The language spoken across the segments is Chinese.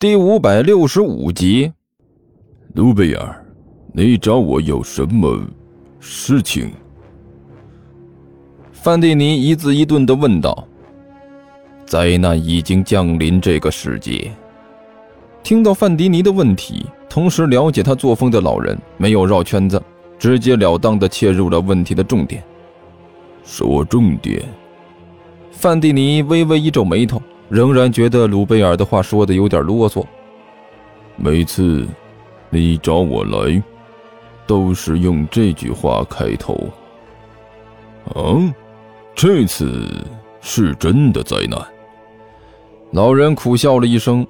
第五百六十五集，卢贝尔，你找我有什么事情？范蒂尼一字一顿的问道。灾难已经降临这个世界。听到范迪尼的问题，同时了解他作风的老人没有绕圈子，直截了当的切入了问题的重点。说重点。范蒂尼微微一皱眉头，仍然觉得鲁贝尔的话说的有点啰嗦。每次你找我来，都是用这句话开头。嗯，这次是真的灾难。老人苦笑了一声。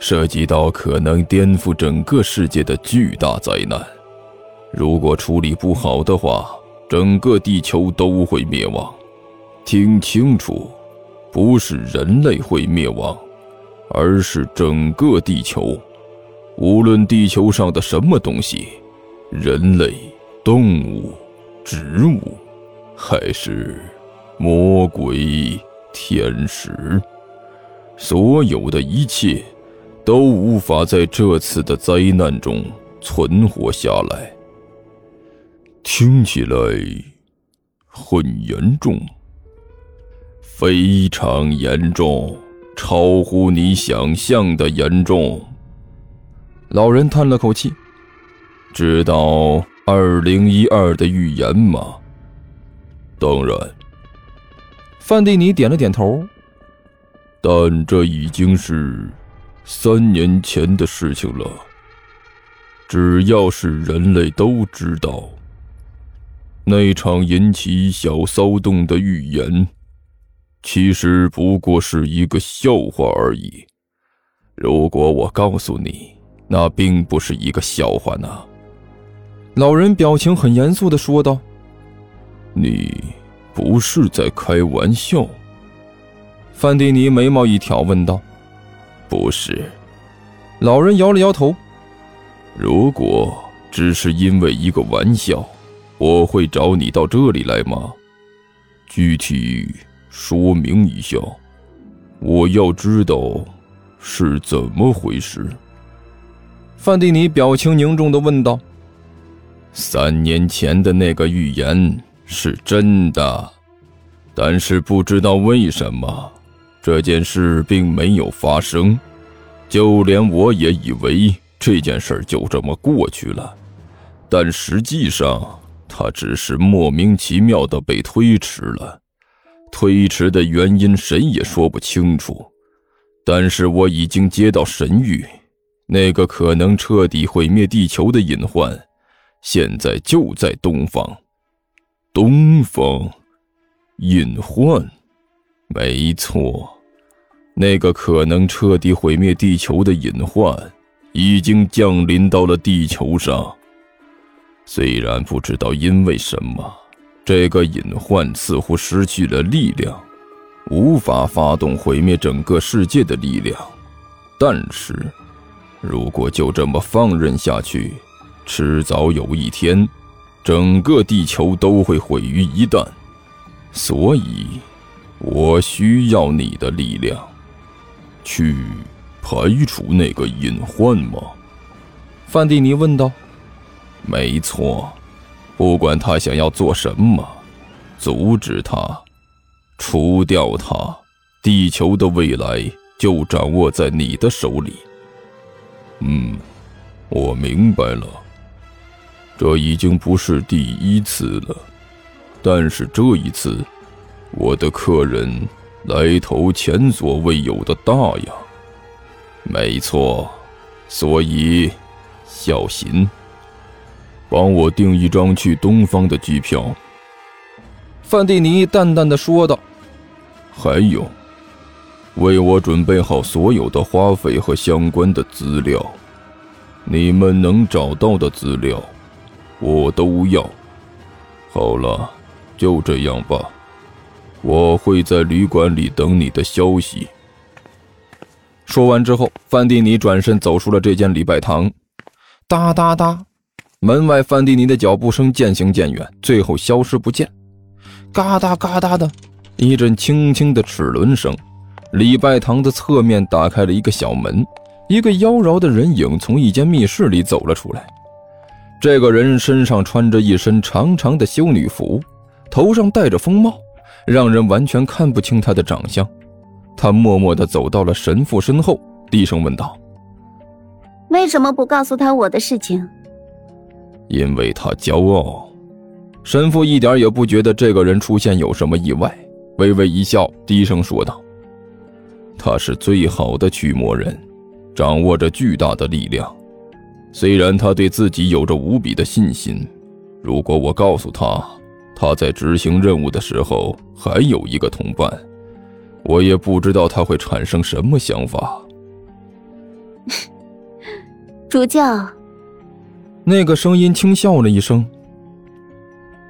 涉及到可能颠覆整个世界的巨大灾难，如果处理不好的话，整个地球都会灭亡。听清楚，不是人类会灭亡，而是整个地球。无论地球上的什么东西，人类、动物、植物，还是魔鬼、天使，所有的一切。都无法在这次的灾难中存活下来。听起来很严重，非常严重，超乎你想象的严重。老人叹了口气：“知道二零一二的预言吗？”“当然。”范蒂尼点了点头。“但这已经是……”三年前的事情了。只要是人类都知道，那场引起小骚动的预言，其实不过是一个笑话而已。如果我告诉你，那并不是一个笑话呢？老人表情很严肃的说道：“你不是在开玩笑？”范蒂尼眉毛一挑，问道。不是，老人摇了摇头。如果只是因为一个玩笑，我会找你到这里来吗？具体说明一下，我要知道是怎么回事。范蒂尼表情凝重的问道：“三年前的那个预言是真的，但是不知道为什么。”这件事并没有发生，就连我也以为这件事就这么过去了，但实际上，它只是莫名其妙的被推迟了。推迟的原因谁也说不清楚，但是我已经接到神谕，那个可能彻底毁灭地球的隐患，现在就在东方。东方，隐患。没错，那个可能彻底毁灭地球的隐患已经降临到了地球上。虽然不知道因为什么，这个隐患似乎失去了力量，无法发动毁灭整个世界的力量。但是，如果就这么放任下去，迟早有一天，整个地球都会毁于一旦。所以。我需要你的力量，去排除那个隐患吗？范蒂尼问道。没错，不管他想要做什么，阻止他，除掉他，地球的未来就掌握在你的手里。嗯，我明白了。这已经不是第一次了，但是这一次。我的客人来头前所未有的大呀！没错，所以小心，帮我订一张去东方的机票。”范蒂尼淡淡的说道。“还有，为我准备好所有的花费和相关的资料，你们能找到的资料，我都要。好了，就这样吧。”我会在旅馆里等你的消息。说完之后，范蒂尼转身走出了这间礼拜堂。哒哒哒，门外范蒂尼的脚步声渐行渐远，最后消失不见。嘎哒嘎哒的，一阵轻轻的齿轮声，礼拜堂的侧面打开了一个小门，一个妖娆的人影从一间密室里走了出来。这个人身上穿着一身长长的修女服，头上戴着风帽，让人完全看不清他的长相。他默默地走到了神父身后，低声问道：“为什么不告诉他我的事情？”因为他骄傲。神父一点也不觉得这个人出现有什么意外，微微一笑，低声说道：“他是最好的驱魔人，掌握着巨大的力量。虽然他对自己有着无比的信心，如果我告诉他他在执行任务的时候还有一个同伴，我也不知道他会产生什么想法。”主教，那个声音轻笑了一声。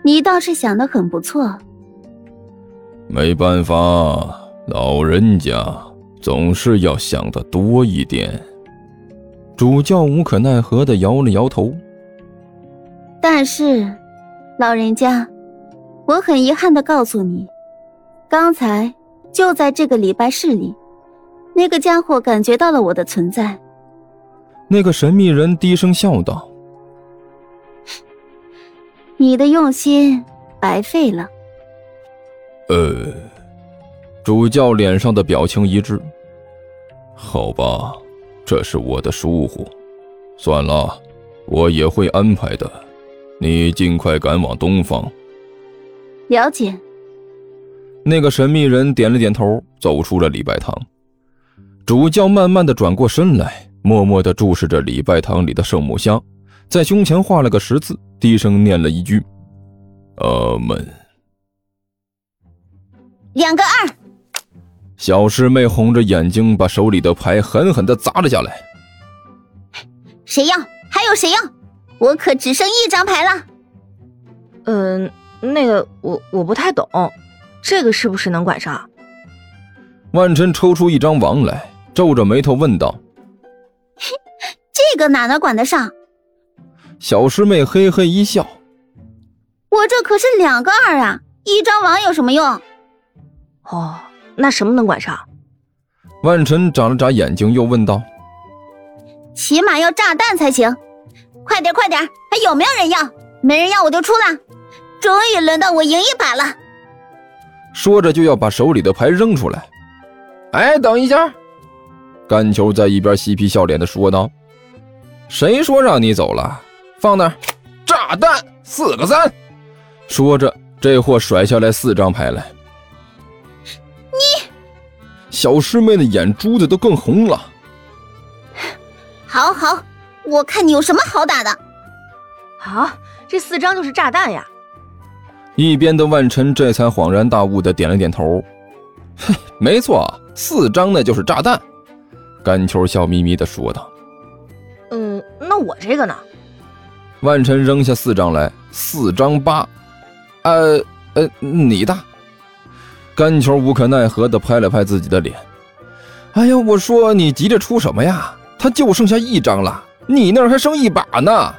你倒是想的很不错。没办法，老人家总是要想的多一点。主教无可奈何的摇了摇头。但是，老人家，我很遗憾的告诉你，刚才就在这个礼拜室里，那个家伙感觉到了我的存在。那个神秘人低声笑道。你的用心白费了。呃，主教脸上的表情一致。好吧，这是我的疏忽。算了，我也会安排的。你尽快赶往东方。了解。那个神秘人点了点头，走出了礼拜堂。主教慢慢的转过身来，默默的注视着礼拜堂里的圣母像。在胸前画了个十字，低声念了一句：“阿门。”两个二。小师妹红着眼睛，把手里的牌狠狠的砸了下来。谁要？还有谁要？我可只剩一张牌了。嗯，那个我我不太懂，这个是不是能管上？万晨抽出一张王来，皱着眉头问道：“ 这个哪能管得上？”小师妹嘿嘿一笑：“我这可是两个二啊，一张王有什么用？”哦，那什么能管上？万晨眨了眨眼睛，又问道：“起码要炸弹才行，快点快点，还有没有人要？没人要我就出了。终于轮到我赢一把了。”说着就要把手里的牌扔出来。哎，等一下！干球在一边嬉皮笑脸的说道：“谁说让你走了？”放那儿，炸弹四个三。说着，这货甩下来四张牌来。你，小师妹的眼珠子都更红了。好好，我看你有什么好打的。好，这四张就是炸弹呀。一边的万晨这才恍然大悟的点了点头。嘿，没错，四张那就是炸弹。甘秋笑眯眯的说道。嗯，那我这个呢？万晨扔下四张来，四张八，呃呃，你大。甘球无可奈何地拍了拍自己的脸，哎呀，我说你急着出什么呀？他就剩下一张了，你那儿还剩一把呢。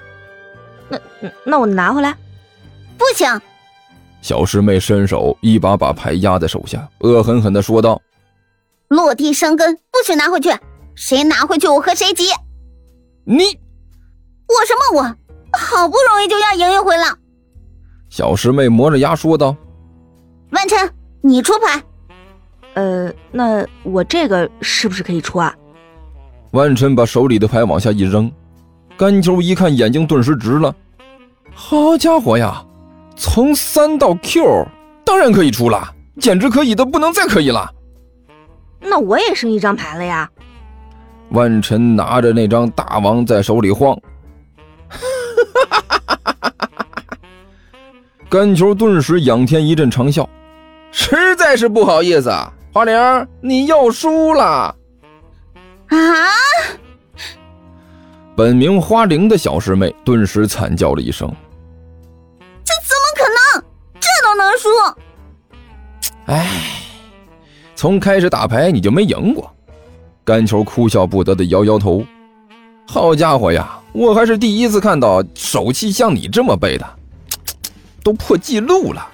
那那我拿回来？不行。小师妹伸手一把把牌压在手下，恶狠狠地说道：“落地生根，不许拿回去！谁拿回去，我和谁急。”你，我什么我？好不容易就要赢一回了，小师妹磨着牙说道：“万晨，你出牌。”“呃，那我这个是不是可以出啊？”万晨把手里的牌往下一扔，甘秋一看，眼睛顿时直了。好家伙呀，从三到 Q，当然可以出了，简直可以的不能再可以了。那我也剩一张牌了呀。万晨拿着那张大王在手里晃。甘球顿时仰天一阵长笑，实在是不好意思，啊花玲，你又输了。啊！本名花玲的小师妹顿时惨叫了一声：“这怎么可能？这都能输？”哎，从开始打牌你就没赢过。甘球哭笑不得的摇摇头：“好家伙呀，我还是第一次看到手气像你这么背的。”都破纪录了，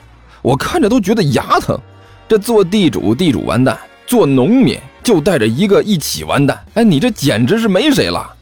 我看着都觉得牙疼。这做地主，地主完蛋，做农民就带着一个一起完蛋。哎，你这简直是没谁了。